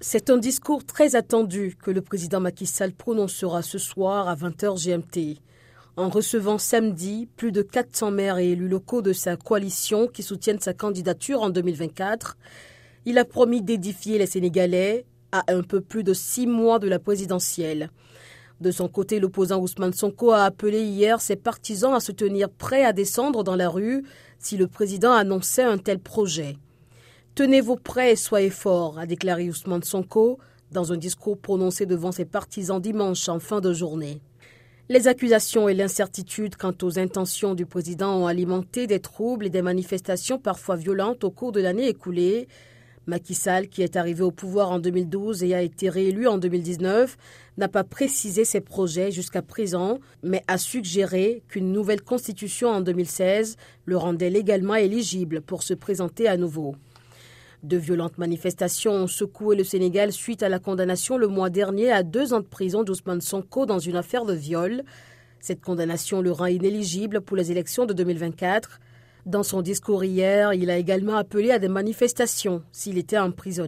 C'est un discours très attendu que le président Macky Sall prononcera ce soir à 20h GMT. En recevant samedi plus de 400 maires et élus locaux de sa coalition qui soutiennent sa candidature en 2024, il a promis d'édifier les Sénégalais à un peu plus de six mois de la présidentielle. De son côté, l'opposant Ousmane Sonko a appelé hier ses partisans à se tenir prêts à descendre dans la rue si le président annonçait un tel projet. Tenez-vous prêts et soyez forts, a déclaré Ousmane Sonko dans un discours prononcé devant ses partisans dimanche en fin de journée. Les accusations et l'incertitude quant aux intentions du président ont alimenté des troubles et des manifestations parfois violentes au cours de l'année écoulée. Macky Sall, qui est arrivé au pouvoir en 2012 et a été réélu en 2019, n'a pas précisé ses projets jusqu'à présent, mais a suggéré qu'une nouvelle constitution en 2016 le rendait légalement éligible pour se présenter à nouveau. De violentes manifestations ont secoué le Sénégal suite à la condamnation le mois dernier à deux ans de prison d'Ousmane Sonko dans une affaire de viol. Cette condamnation le rend inéligible pour les élections de 2024. Dans son discours hier, il a également appelé à des manifestations s'il était emprisonné.